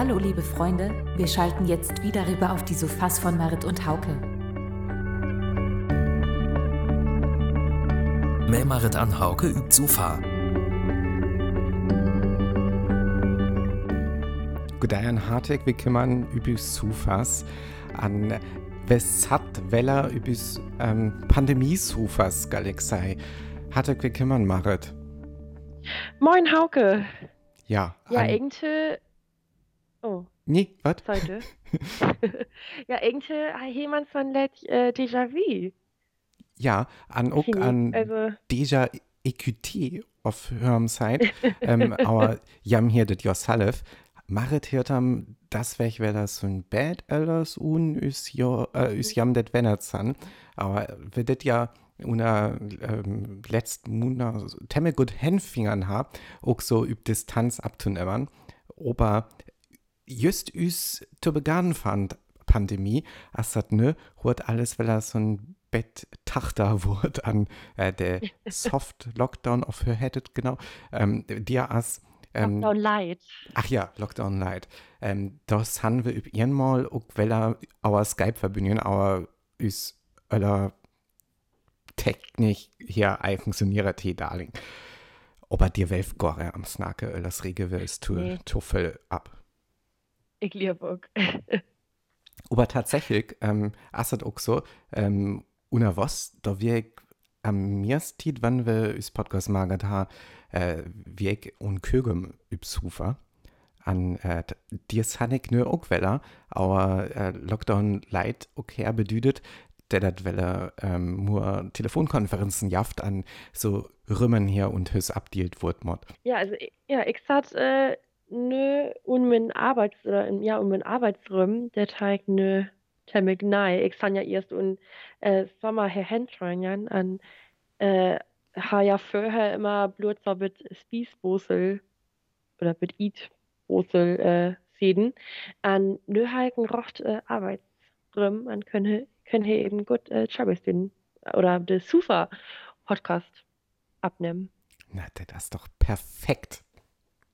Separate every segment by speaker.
Speaker 1: Hallo liebe Freunde, wir schalten jetzt wieder rüber auf die Sofas von Marit und Hauke.
Speaker 2: Mehr Marit an Hauke übt Sofa.
Speaker 3: Gudayan Hartek, wir kümmern über Sofas an Weshat Weller über ähm, Pandemie-Sofas, Galexei. Hartek, wir kümmern Marit.
Speaker 4: Moin Hauke.
Speaker 3: Ja.
Speaker 4: Ja,
Speaker 3: an-
Speaker 4: irgendwie. Oh,
Speaker 3: Nee, was?
Speaker 4: heute. ja, irgendwie hat jemand von Let äh, Déjà-vu.
Speaker 3: Ja, an auch an
Speaker 4: Also,
Speaker 3: Deja EQT auf Hörm Zeit. ähm, aber jam hier das Josalef. Marit hört am das weg, wer das so ein Bad Elders un is jo, äh, is jam det Wennerzan. Aber wir das ja una ähm, letzten Monat temme gut Hänfingern hab, auch so üb Distanz abzunehmen. Aber just üs zu begann fand Pandemie, as dat ne, huet alles, weil er so ein Bett Tachter wurde an äh, der Soft Lockdown auf her hättet, genau, ähm, dir as ähm,
Speaker 4: Lockdown Light.
Speaker 3: Ach ja, Lockdown Light. Ähm, das haben wir über einmal, auch weil er our Skype-Verbindung, aber ist aller Technik hier ei funktioniert Tee darling. Aber dir welf gore am Snake, das Rege will es tu,
Speaker 4: Nee.
Speaker 3: tuffel ab.
Speaker 4: Ich liebe auch.
Speaker 3: Aber tatsächlich, ähm, ist auch so, ähm, una was, da wir am meisten, wann wir üs Podcast magert ha, äh, wir un Kögem übs Hufer. An, äh, dir ich nur auch weller, aber äh, Lockdown Light okay bedeutet, der dat welle ähm, nur Telefonkonferenzen jaft an so Rümmen hier und hüs abdealt wird mod.
Speaker 4: Ja, also, ja, ich hat äh, nö und mein Arbeits, oder, in- ja, und mein Arbeitsraum, der Teig nö temmig nei. Ich fand ja erst und äh, Sommer her Handtraining an, äh, ha ja vorher immer Blut mit Spießbosel oder mit Eat-Bosel äh, Säden. An nö halten rocht äh, Arbeitsraum an können, können hier eben gut äh, Chabis den oder den Sufa-Podcast abnehmen.
Speaker 3: Na, das ist doch perfekt.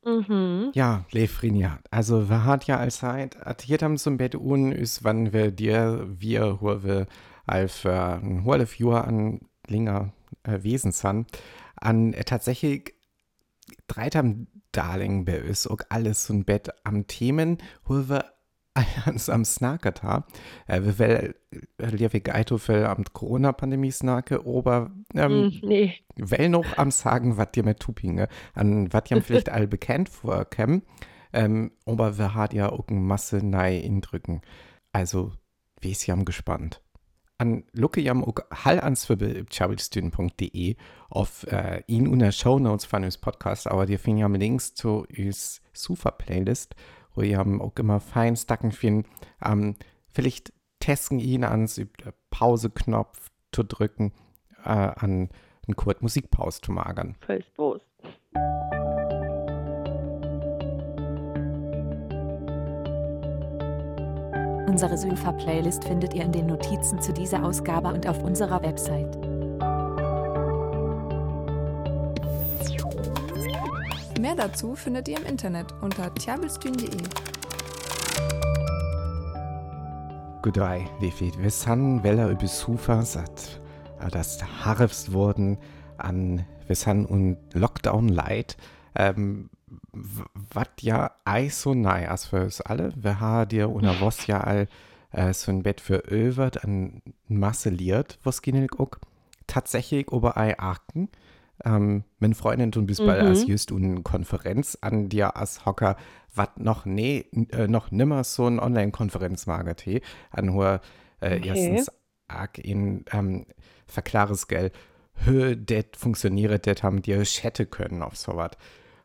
Speaker 4: Mhm.
Speaker 3: Ja, Lefrinia. Also, wir hat ja als Zeit, hier haben zum Bett un, ist, wann wir dir, wir, als für ein halbes Jahr an länger äh, Wesen sind, an äh, tatsächlich drei am Darling bei uns auch alles so ein Bett am Themen, wo uns am Snacket haben. Äh, wir will, äh, Lievig Eitofel am Corona-Pandemie snake, aber ähm,
Speaker 4: Mm, nee.
Speaker 3: well noch am sagen, was dir mit Tupinge, an was dir vielleicht alle bekannt vorkämen, ähm, aber wir hat ja auch eine Masse nei indrücken. Also, wie ist jam gespannt. An Lucke jam auch hall answibbel chabelstüden.de auf äh, in una Shownotes von uns Podcast, aber dir finden jam Links zu uns Sufa-Playlist, wo ihr jam auch immer fein stacken finden. Ähm, vielleicht testen ihn ans äh, Pause-Knopf zu drücken, äh, an einen kurzen Musikpause zu magern.
Speaker 4: Voll Bos.
Speaker 1: Unsere Sofa-Playlist findet ihr in den Notizen zu dieser Ausgabe und auf unserer Website.
Speaker 5: Mehr dazu findet ihr im Internet unter tjabelstühn.de.
Speaker 3: Gudei, wie viel wir san, weller über Sufa sat, äh, das harfst wurden an wir san und Lockdown Light, ähm, wat ja so nei as für uns alle, wir ha dir una was ja all äh, so ein Bett für öwert an Masse liert, was ginnel auch tatsächlich ober ei Arken, ähm, mein Freundin tun bis bald
Speaker 4: Mhm.
Speaker 3: als just eine Konferenz an dir als Hocker, wat noch nee, äh, noch nimmer so ein Online-Konferenz magert an hoher äh,
Speaker 4: Okay.
Speaker 3: erstens arg in ähm, verklares Geld hö det funktioniert det haben dir Chatte können auf sowas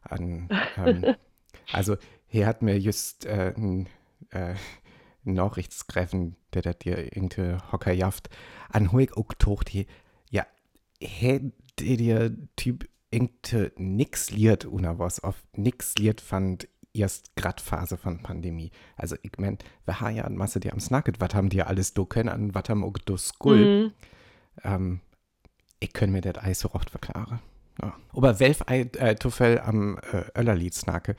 Speaker 3: an ähm, also hier hat mir just äh, ein äh, Nachrichtskräften, der dir irgendwie Hocker jaft an hoig tocht die ja hätte dir Typ irgendwie nix liert oder was auf nix liert fand erst grad Phase von Pandemie. Also ich mein, wir haben ja an Masse die am Snacket, was haben die alles do können, an was haben auch do Skull.
Speaker 4: Mhm.
Speaker 3: Ähm, ich kann mir das Eis so oft verklaren. Ja. Aber welf ei äh, Tuffel am äh, Öllerlied snake,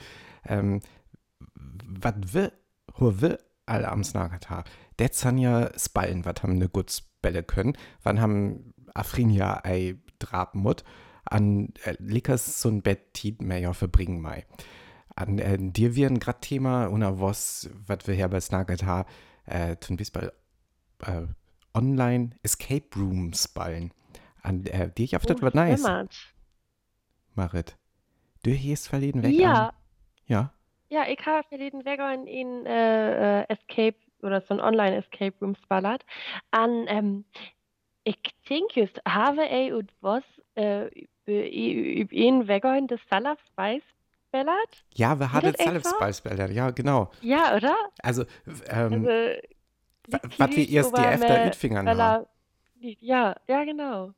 Speaker 3: ähm, was wir, wo wir alle am Snaget haben, das sind ja Spallen, was haben eine gut Spelle können, wann haben Afrinia ei Drabmut, an äh, Lickers so ein Bett Tiet mehr ja verbringen mei. An äh, dir wir ein grad Thema, oder was, was wir hier bei Snaget haben, äh, tun bis bei äh, Online Escape Rooms ballen. An äh, dir ich auf das
Speaker 4: Oh,
Speaker 3: was nice. Marit. Du hierst verleden weg
Speaker 4: Ja,
Speaker 3: an. Ja.
Speaker 4: ja, ich habe verleden Weg in, in äh, äh, Escape oder so ein Online-Escape Rooms ballert. An, ähm, ich denke, just habe ich und was äh, über ihn Weg in das Salaf Spice ballert?
Speaker 3: Ja, wir hatten
Speaker 4: so?
Speaker 3: Beispiele, ja, genau.
Speaker 4: Ja, oder?
Speaker 3: Also, ähm,
Speaker 4: Also,
Speaker 3: was wir
Speaker 4: me-
Speaker 3: Ütfingern
Speaker 4: weil
Speaker 3: haben.
Speaker 4: Ja, ja, genau.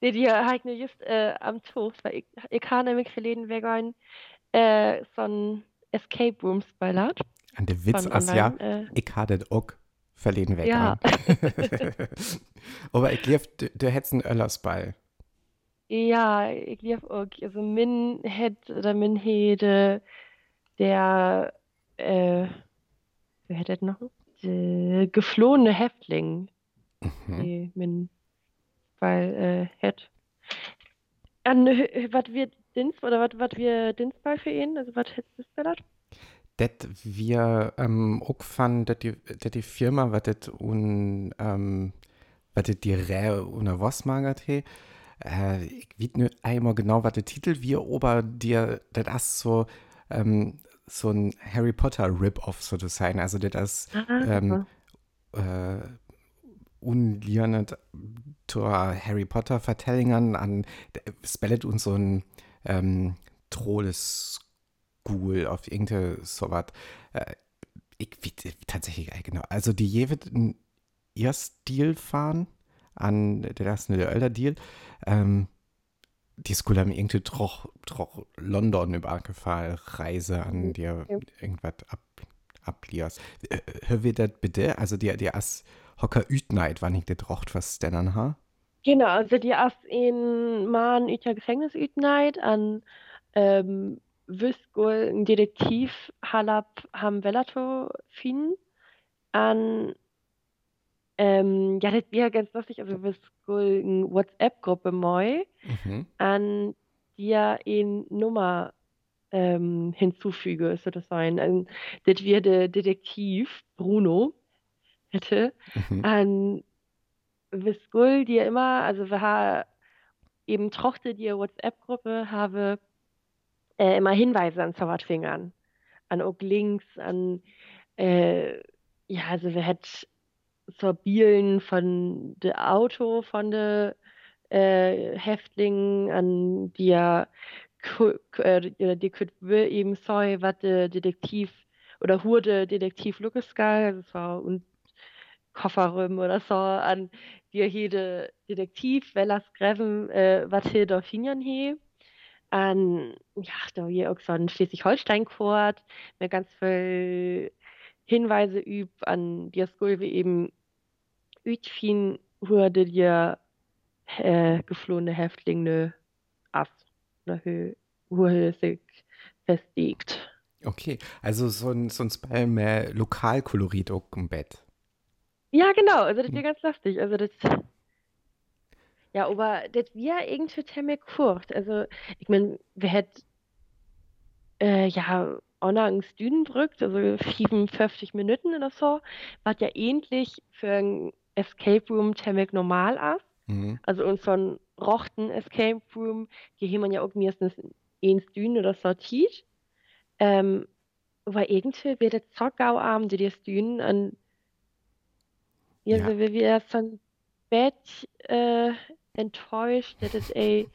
Speaker 4: Nee, die habe ich nur just äh, am Tag, weil ich, ich habe nämlich verleden Weg in äh, so ein Escape Rooms ballert.
Speaker 3: An der Witz ist ja,
Speaker 4: äh,
Speaker 3: ich hatte das auch verleden weg
Speaker 4: Ja.
Speaker 3: Aber ich glaube, du, du hättest einen Öllersball.
Speaker 4: Ja, ich glaube auch. Also, min het oder min hede der, äh, wer hätte das noch? Der geflohene Häftling,
Speaker 3: Mhm.
Speaker 4: die min, weil, äh, het. An, was wir Dienst, oder was, was wir Dienstball für ihn? Also, was hättest du gesagt?
Speaker 3: Das wir ähm, auch fanden, dass die, dass die Firma, was das un, ähm, was das die Rä oder was magert he, äh, ich weiß nicht einmal genau, was der Titel wir, aber dir, das ist so, ähm, so ein Harry Potter Rip-Off sozusagen. Also das ist
Speaker 4: Ah,
Speaker 3: ähm, äh, unliernet zur Harry Potter Vertellingen an spellet uns so ein ähm, Trolles School auf irgendeine sowas. Äh, ich tatsächlich äh, genau. Also die je wird ein ihr Stil fahren an der ersten der Ölder Deal. Ähm, die School haben irgendwie troch, troch London übergefallen, Reise an dir
Speaker 4: Ja.
Speaker 3: irgendwas ab, ablias. Äh, Hör wir das bitte? Also die, die as Hocker Ütneid, wann ich das rocht, was denn an ha?
Speaker 4: Genau, also die erst in Mahn üter Gefängnis ütneid an ähm, Wüskol ein Detektiv Halab ham Velato fin an ähm, ja, das wäre ganz lustig, also Wüskol eine WhatsApp-Gruppe moi
Speaker 3: Mhm.
Speaker 4: an dir in Nummer ähm, hinzufüge, so das sein. An, das wäre der Detektiv Bruno hätte
Speaker 3: Mhm.
Speaker 4: an Visgul, die ja immer, also wir haben eben trochte die WhatsApp-Gruppe, habe äh, immer Hinweise an Zauberfingern, an auch Links, an äh, ja, also wir hätten zur Bielen von de Auto von de äh, Häftlingen, an ku- äh, die- die könnt eben soi, was de Detektiv oder Hurde Detektiv Lucas also es war und Kofferräume oder so, an die jede Detektiv, Wellas Greven, äh, was hier fingern he. An, ja, da hier auch so ein Schleswig-Holstein-Chord, mit ganz viel Hinweise üb an die Skulve eben Ütfin wurde dir äh, geflohene Häftlinge ab, oder hö, wurde sich festlegt.
Speaker 3: Okay, also so ein, so ein Spell mehr Lokalkolorit im Bett.
Speaker 4: Ja, genau, also das wäre ganz lustig. Also das. Ja, aber das wäre irgendwie ziemlich kurz. Also, ich meine, wir hätten äh, ja auch noch einen Stüdenbrück, also 57 Minuten oder so, was ja ähnlich für ein Escape Room ziemlich normal ist.
Speaker 3: Mhm.
Speaker 4: Also und so ein rochten Escape Room, haben man ja auch meistens in Stüden oder sortiert. Ähm, aber irgendwie wird das so gauarm, die die Stüden an ja,
Speaker 3: Ja.
Speaker 4: so wie wir so ein Bett äh, enttäuscht, dass es ey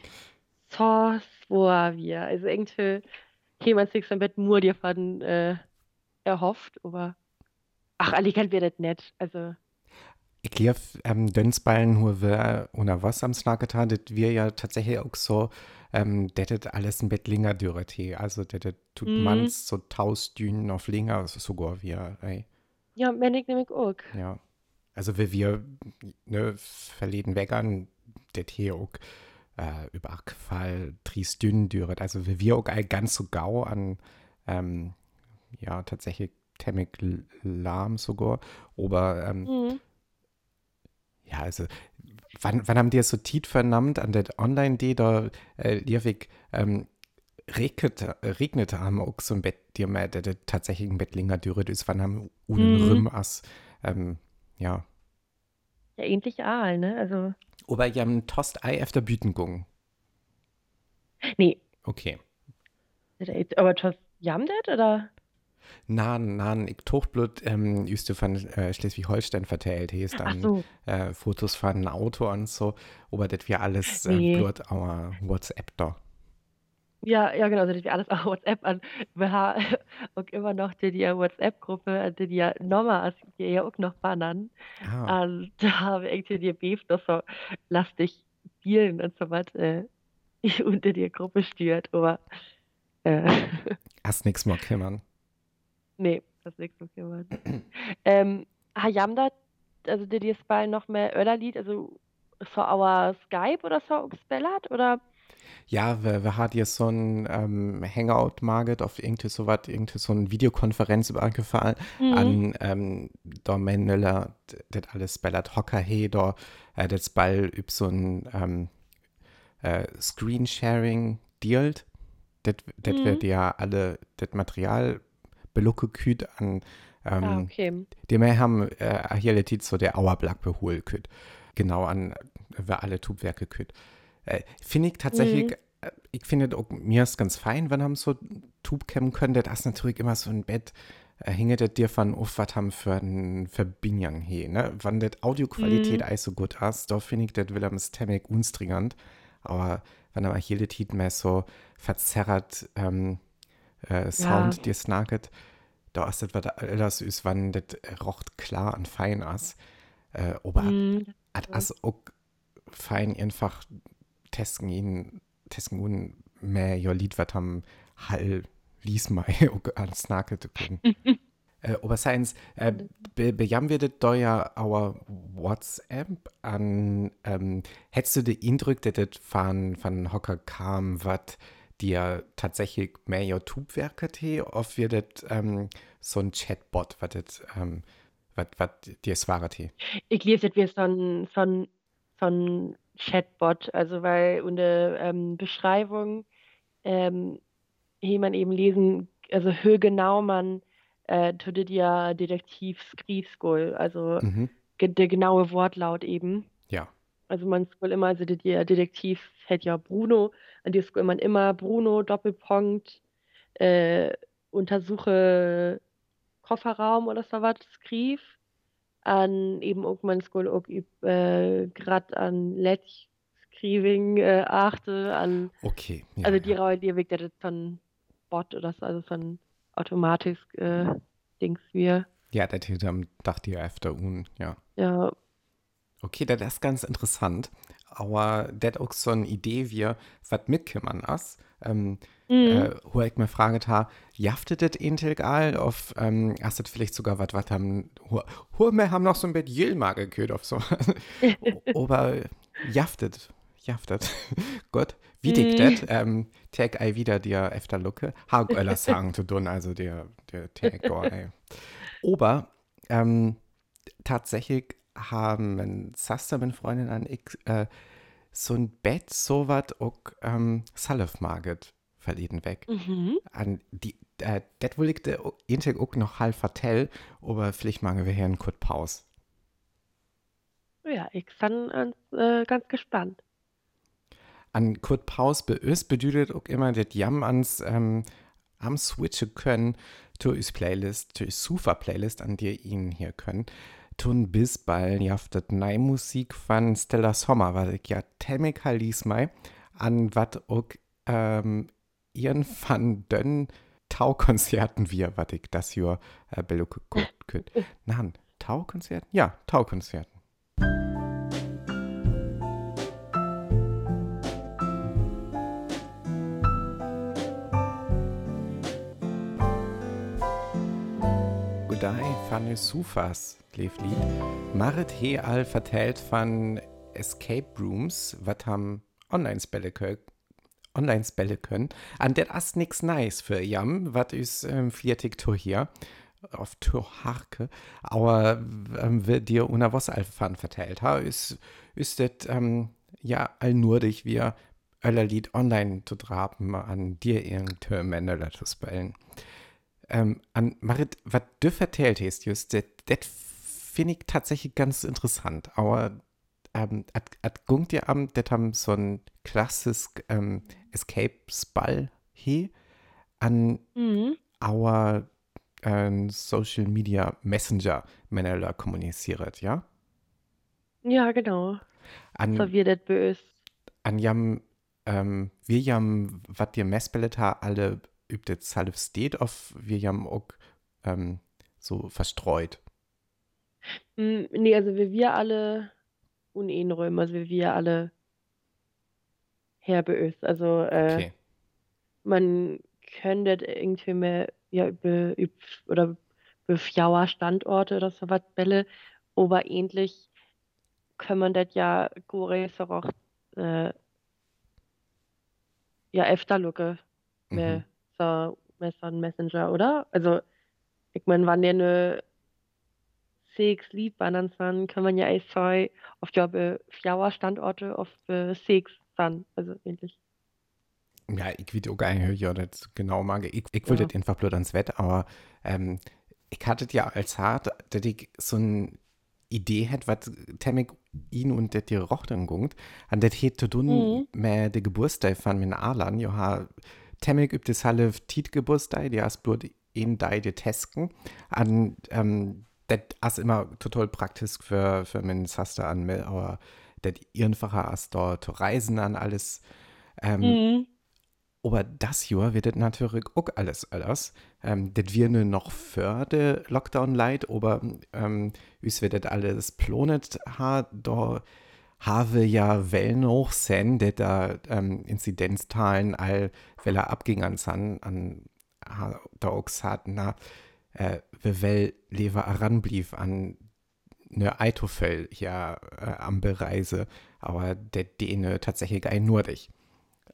Speaker 4: so schwer wir. Also irgendwie jemand sich so Bett nur dir von äh, erhofft, aber ach, allikant wird das nett. Also
Speaker 3: Ich glaube, ähm, Dönsballen, wo wir oder was am Snacket haben, das wir ja tatsächlich auch so, ähm, das ist alles ein Bett länger Dürrete. Also, das tut
Speaker 4: Mhm.
Speaker 3: mans so tausend auf länger, sogar wir, ey.
Speaker 4: ja, wenn ich nämlich auch.
Speaker 3: Ja. Also, wie wir, ne, verleden das hier auch, äh, Überfall, Triestün dürret. Also, wie wir auch all ganz so gau an, ähm, ja, tatsächlich temmig lahm sogar. Aber ähm,
Speaker 4: Mhm.
Speaker 3: ja, also, wann, wann haben die so Tiet vernammt an der Online-D, da äh, liewig ähm, regnet, regnet haben auch so ein Bett, dir mehr, der, der tatsächlich ein Bett länger dürret ist, wann haben unen
Speaker 4: Mhm.
Speaker 3: Rüm as, ähm, ja.
Speaker 4: Ja, ähnlich Aal, ne? Also,
Speaker 3: Aber ihr haben Tost Ei auf der Büten gegangen.
Speaker 4: nee,
Speaker 3: Okay.
Speaker 4: das jetzt- aber das jamdet oder?
Speaker 3: Na, na, ich Tochblut, ähm, ist von äh, Schleswig-Holstein verteilt, hier ist dann
Speaker 4: so.
Speaker 3: äh, Fotos von einem Auto und so, aber das wir alles äh,
Speaker 4: Nee.
Speaker 3: Blut our WhatsApp da.
Speaker 4: Ja, ja, genau, ist alles auf WhatsApp an. Wir haben auch immer noch die, die WhatsApp-Gruppe, an die die ja nochmal, die ja auch noch bannen.
Speaker 3: Ah,
Speaker 4: Und da habe ich irgendwie die Beef, dass so, lass dich spielen und so was, äh, ich unter die Gruppe stört, aber, äh,
Speaker 3: hast nix mehr kümmern.
Speaker 4: nee, das ist nichts so gemacht. ähm, haben da, also die die bei noch mehr Öller-Lied, also so our Skype oder so gespellert, oder?
Speaker 3: Ja, wir, wir hatten hier so ein ähm, Hangout, Margit, auf irgendwie so was, irgendwie so eine Videokonferenz übergefallen.
Speaker 4: Mhm.
Speaker 3: an ähm, da Männler, das alles ballert Hocker he, da äh, das Ball üb so ein ähm, äh, Screensharing dealt. Das
Speaker 4: Mhm.
Speaker 3: wird ja alle das Material belucke küt an ähm,
Speaker 4: Ah, okay.
Speaker 3: die mehr haben äh, hier so der Auerblack behol küt. Genau an äh, wir alle Tubwerke küt. Äh, finde ich tatsächlich,
Speaker 4: Mhm.
Speaker 3: äh, ich finde auch mir ist ganz fein, wenn haben so Tub kämmen können, das ist natürlich immer so ein Bett, äh, hinge das dir von auf, was haben für ein Verbindung he, ne? Wenn das Audioqualität
Speaker 4: mhm.
Speaker 3: so gut ist, da finde ich das Willems Temmek unstringend, aber wenn aber hier letit mehr so verzerrt ähm, äh, Sound
Speaker 4: Ja.
Speaker 3: dir snacket, da ist das was alles ist, wann das rocht klar und fein ist. Äh, aber
Speaker 4: Mhm.
Speaker 3: hat as auch fein einfach testen ihn mehr jo Lied, was haben Hall lies mal auch an Snake zu können. äh, aber seins, äh, be, bejam wir da ja our WhatsApp an, ähm, hättest du den Eindruck, dass das von, von Hocker kam, was dir tatsächlich mehr YouTube-Werke te, auf wir das ähm, so ein Chatbot, was das, ähm, was, dir es war.
Speaker 4: Ich lese das wie so ein, so ein, so ein Chatbot, also weil unter ähm, Beschreibung ähm, hier man eben lesen, also hö genau man äh, tut ja Detektiv Skrivskol, also
Speaker 3: Mhm.
Speaker 4: ge der genaue Wortlaut eben.
Speaker 3: Ja.
Speaker 4: Also man scroll immer, also der Detektiv hält ja Bruno, an dir scroll man immer Bruno, Doppelpunkt, äh, untersuche Kofferraum oder so was, Skriv. An eben scroll auch üb, äh, grad an Letch Skriving äh, achte, an,
Speaker 3: Okay. Ja,
Speaker 4: also die
Speaker 3: ja.
Speaker 4: Die das so ein Bot oder so, also so ein automatisch äh, Dings wir.
Speaker 3: Ja, das hätte am dachte ich öfter un, ja.
Speaker 4: Ja,
Speaker 3: Okay, das ist ganz interessant. Aber das auch so eine Idee, wie was mitkümmern ist. Ähm,
Speaker 4: Mhm.
Speaker 3: äh, ich mir frage, ha, jaftet das integral auf, ähm, hast das vielleicht sogar was, was haben, hu, hu, wir haben noch so ein bisschen Jilma gekürt auf so. Aber jaftet, jaftet. Gut, wie dick
Speaker 4: Mhm.
Speaker 3: das? Ähm, Tag ei wieder dir öfter lucke. Ha, öller sagen zu tun, also der, der Tag, oh, ey. Aber, ähm, tatsächlich haben Saster mit Freundin an ich äh, so ein Bett so was auch ähm, Salif Marget verleden weg.
Speaker 4: Mhm.
Speaker 3: An die äh, das will ich der Integ auch noch halb vertell, aber vielleicht machen wir hier einen kurz Pause.
Speaker 4: Ja, ich bin ganz, äh, ganz gespannt.
Speaker 3: An kurz Pause beös bedeutet auch immer, dass Jam ans ähm, am switchen können zu is Playlist, zu is Sufa Playlist, an der ihn hier können. Tun bis bald jaftet neue Musik von Stella Sommer, was ich ja temmig lies mal, an wat auch ähm, ihren van dönn Taukonzerten wir, was ich das hier äh, belucke könnt. Nein, Taukonzerten? Ja, Taukonzerten. Gudai van Sufas lief Lied. Marit he all vertellt von Escape Rooms, wat ham Online-Spelle online spellen können. An der ist nichts nice für Jam, was ist ähm, viertig Tour hier. Auf Tourharke, aber ähm, wird dir una was Alphan verteilt ha, ist, ist das ähm, ja allnurdig wir Lied online zu traben an dir irgendeine Männer zu spellen. Ähm, an Marit, was du vertellt hast, just, das finde ich tatsächlich ganz interessant, aber ähm, at, at gungt ihr am, das haben so ein klassisches ähm, Escape-Spall hier an
Speaker 4: Mhm.
Speaker 3: our ähm, Social Media Messenger miteinander kommuniziert, ja?
Speaker 4: Ja, genau.
Speaker 3: An,
Speaker 4: So das böse.
Speaker 3: an jam, ähm, wir jam, was dir Messbellet alle übt jetzt halb steht, auf wir jam auch ähm, so verstreut.
Speaker 4: Mm, Nee, also wie wir alle unähnröm, also wie wir alle herbeös. Also äh,
Speaker 3: Okay.
Speaker 4: man könnte irgendwie mehr ja über, über oder befjauer Standorte oder so was bälle, aber ähnlich kann man das ja gore so auch äh, ja öfter lucke
Speaker 3: Mhm.
Speaker 4: mit so mit so einem Messenger, oder? Also ich meine, wann der eine sechs Lied wandern san, kann man ja echt zwei auf die befjauer Standorte auf be sechs san, also ähnlich.
Speaker 3: Ja, ich will auch nicht ja, das genau mag. Ich, ich will
Speaker 4: Ja.
Speaker 3: das einfach bloß ans Wett, aber ähm, ich hatte ja als hart, dass ich so eine Idee hätte, was Temmig ihn und der die Rochten gungt. Und das hätte zu tun
Speaker 4: Mhm.
Speaker 3: mit der Geburtstag von meinen Alan. Ja, Temmig übt das Halle Tiet Geburtstag, die hast bloß in deine Tesken. Und ähm, das ist immer total praktisch für, für meinen Saster an, aber das einfacher als dort zu reisen an alles. Ähm,
Speaker 4: Mhm.
Speaker 3: aber das Jahr wird das natürlich auch alles anders. Ähm, das wir nur noch für den Lockdown leid, aber ähm, uns wird das alles planet ha, da habe ja Wellen hoch sein, dass da ähm, Inzidenzzahlen all Welle abgingen an, an da auch na, äh, wie well lever heranblieb an eine Eitofell hier äh, am Bereise, aber der Däne tatsächlich ein Nordig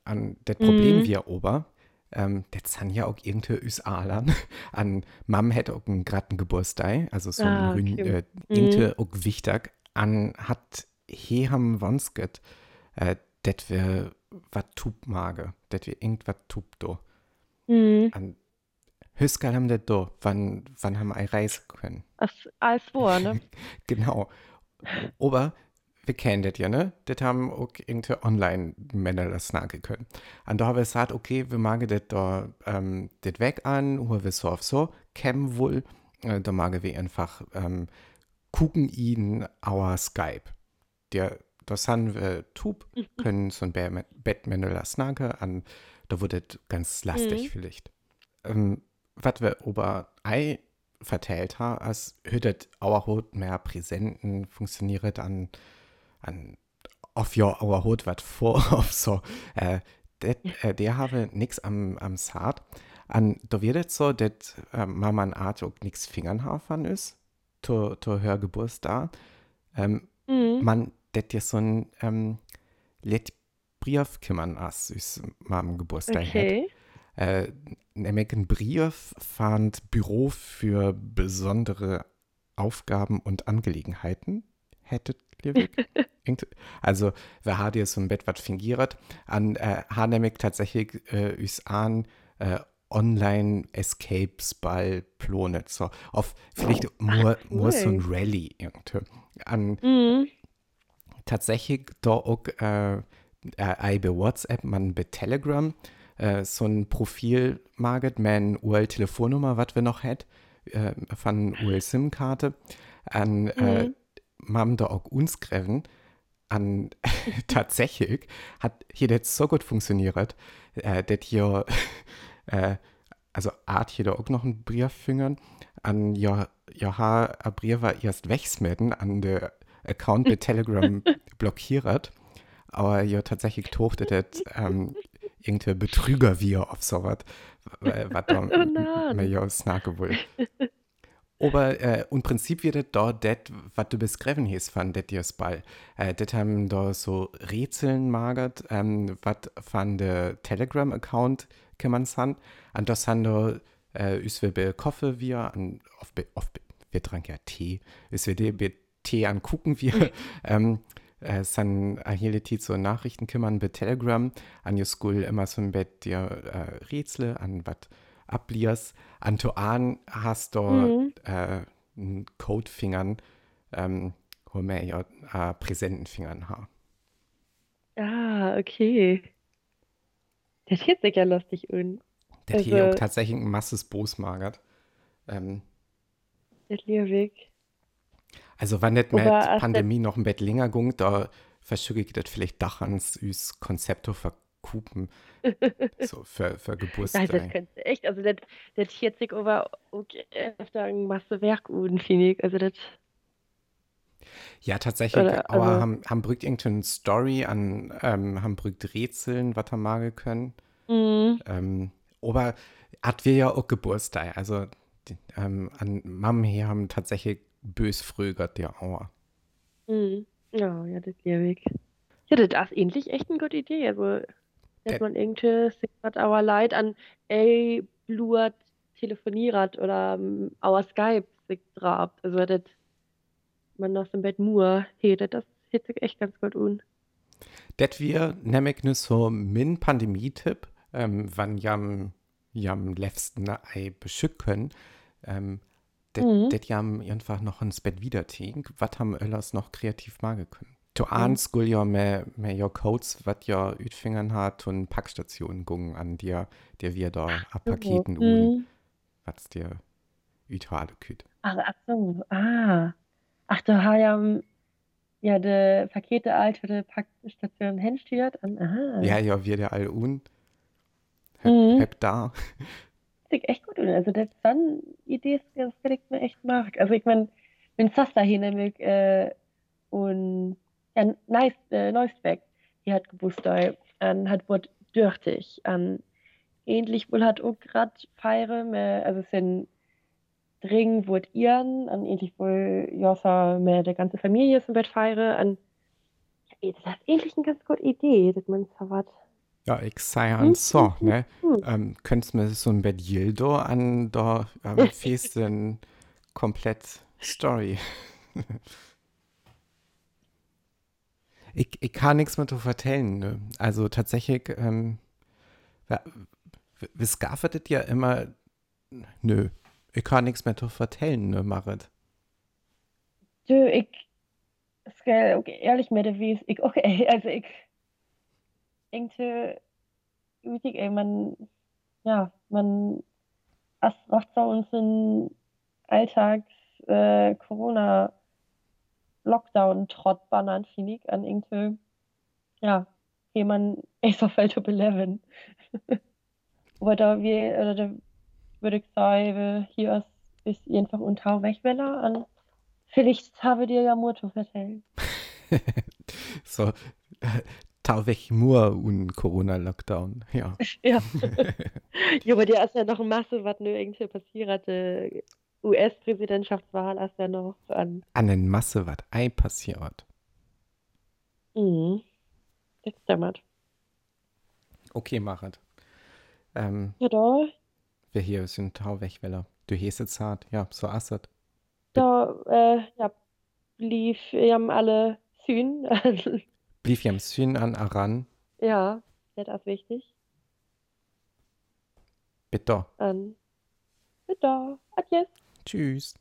Speaker 3: an das Problem
Speaker 4: Mhm.
Speaker 3: wir ober, ähm, das sind ja auch irgendeine Üsalern. An Mam hätte auch einen gratten Geburtstag, also so
Speaker 4: Ah,
Speaker 3: ein
Speaker 4: okay.
Speaker 3: äh,
Speaker 4: Mhm.
Speaker 3: irgendeine auch wichtig. An hat he ham wonsket, äh, das wir wat tub mage, das wir irgendwas tub do.
Speaker 4: Mhm.
Speaker 3: An Hüskal haben das do, wann, wann haben wir reisen können.
Speaker 4: Das alles vor, ne?
Speaker 3: Genau. Aber wir kennen das ja, ne? Das haben auch irgendwelche Online-Männer das snacken können. Und da haben wir gesagt, okay, wir machen das da ähm, das weg an, wo wir so auf so kämen wohl. Äh, da machen wir einfach ähm, gucken ihn our Skype. Der, das haben wir tub, können so ein Batman das snacken an, da wurde das ganz lastig
Speaker 4: Mhm.
Speaker 3: vielleicht. Ähm, was wir über Ei verteilt haben, als hüttet our Hut mehr Präsenten funktioniert an, an auf your our Hut was vor auf so äh, det, äh, der habe nix am am Saat an da wird es so dat äh, Mama an Art nix Fingern hafern ist to to hör Geburtstag ähm,
Speaker 4: Mhm.
Speaker 3: man det dir so ein ähm, let Brief kümmern as ist Mam Geburtstag
Speaker 4: Okay.
Speaker 3: Äh, nämlich ein Brief fand Büro für besondere Aufgaben und Angelegenheiten hättet. Irgend- also wer hat ihr so ein Bett was fingiert an äh, hat nämlich tatsächlich äh, us an äh, online Escapes Ball plonet so auf vielleicht nur nur so ein
Speaker 4: cool.
Speaker 3: Rally irgendwie an
Speaker 4: Mhm.
Speaker 3: tatsächlich da auch äh, äh, bei WhatsApp, man bei Telegram äh, so ein Profil maget, man UL Telefonnummer, was wir noch hat, äh, von UL SIM-Karte, an äh,
Speaker 4: Mhm.
Speaker 3: man da auch uns gräven, an tatsächlich hat hier das so gut funktioniert, äh, dass hier äh, also Art hier da auch noch ein Brief fingern an ja ja Brief war erst wegsmitten an der Account bei Telegram blockiert aber ja tatsächlich tochte das ähm, irgendein Betrüger wie auf sowas was da
Speaker 4: Oh
Speaker 3: mir ja snacken will Aber äh, im Prinzip wird da das, was du beschrieben hast von das Ball. Äh, das haben da so Rätseln magert, ähm, was von der Telegram-Account kann man sagen. Und das haben da, äh, ist wir Koffe wir, an, auf, auf, wir tranken ja Tee, ist wir Tee angucken wir, ähm, äh, san so Nachrichten kümmern bei Telegram an your school immer so ein Bett dir äh, Rätsel an was abliers. An Toan hast du
Speaker 4: Mhm.
Speaker 3: äh, einen Codefingern, ähm, wo mehr ja äh, präsenten Fingern ha.
Speaker 4: Ah, okay. Das hört sich ja lustig an.
Speaker 3: Der hier
Speaker 4: Also-
Speaker 3: auch tatsächlich ein masses Bos magert. Ähm,
Speaker 4: Das Lyrik.
Speaker 3: Also wenn nicht
Speaker 4: als
Speaker 3: Pandemie noch ein Bett länger ging, da verschicke ich das vielleicht doch ans üs Konzepto verkupen. so für, für
Speaker 4: Nein, das
Speaker 3: Geburtstag.
Speaker 4: könnte echt, also das, das hört sich aber okay, öfter ein Masse Werk finde ich. Also das,
Speaker 3: Ja, tatsächlich,
Speaker 4: Oder,
Speaker 3: aber
Speaker 4: also-
Speaker 3: haben, haben brückt irgendeine Story an, ähm, haben brückt Rätseln, was er magen können.
Speaker 4: mm,
Speaker 3: Ähm, aber hat wir ja auch Geburtstag. Also ähm, an Mam hier haben tatsächlich bös frögert der Auer.
Speaker 4: mm. Ja, ja, das Lyrik. Ja, das ist ähnlich echt eine gute Idee. Also, dass
Speaker 3: Das-
Speaker 4: man irgendwie was our Leid an ey, bluert, telefoniert oder um, our Skype sich drabt. Also, das man noch so im Bett nur hätte, das hört sich echt ganz gut an.
Speaker 3: Det wir nämlich nur so min Pandemie-Tipp, ähm, wann jam, jam letzten ei beschück können, ähm, det,
Speaker 4: Mhm.
Speaker 3: det jam einfach noch ins Bett wieder ting, wat ham Öllers noch kreativ magen können. Du ahnst gul ja mehr, mehr ja Codes, wat ja Ütfingern hat und Packstationen gungen an dir, der wir da a Paketen un,
Speaker 4: Mhm.
Speaker 3: was dir Ütale küt.
Speaker 4: Ach, ach so, ah. Ach, da har jeg um, ja, de Pakete alt für die Packstation henstyrt. an- Aha.
Speaker 3: Ja, ja, wir der all un. Hep,
Speaker 4: Mhm.
Speaker 3: hep da.
Speaker 4: sieht echt gut. Also das ist dann Idee, das kriegt mir echt mag. Also ich meine, wenn Sasta nämlich äh, und ja, nice, äh, Neustbeck, die hat Geburtstag und hat wird dürftig. Und ähnlich wohl hat auch gerade feiern, äh, also sind dringend wird ihren und ähnlich wohl Jossa mit der ganze Familie zum Bett feiern. Und ja, das ist ähnlich eine ganz gute Idee, dass man so was.
Speaker 3: Ja, ich sei an so, ne?
Speaker 4: mhm.
Speaker 3: Ähm, könntest mir so ein Bett Dildo an da ähm, festen komplett Story. ich, ich kann nichts mehr zu vertellen, ne? Also tatsächlich, ähm, ja, w- w- skaffet ja immer, nö, ich kann nichts mehr zu vertellen, ne, Marit?
Speaker 4: Okay, ærlig med det vis, ikke okay, altså ikke egentlig utik af, man, ja, man as macht so unseren Alltags äh, ich, an irgendwie, ja, man echt auf Welt beleven. Oder wie, oder da würde ich sagen, hier ist, ist einfach unter Wegweller an Vielleicht habe dir ja Motto vertellen.
Speaker 3: so, äh, Tauwech nur un Corona-Lockdown, ja.
Speaker 4: Ja. ja, aber der ist ja noch eine Masse, was nur irgendwie passiert. Die US-Präsidentschaftswahl ist ja noch an.
Speaker 3: An den Masse, was ei passiert.
Speaker 4: Mhm. Das dämmert.
Speaker 3: Okay, Marit. Ähm,
Speaker 4: Ja, da,
Speaker 3: wir hier sind Tauwechweller. Du hieß es hart, ja, so asset.
Speaker 4: da, äh, ja, lief, wir haben alle Sühn.
Speaker 3: Blieb jam Syn an Aran,
Speaker 4: ja, das ist wichtig.
Speaker 3: bitte.
Speaker 4: An. Bitte. Adios.
Speaker 3: Tschüss.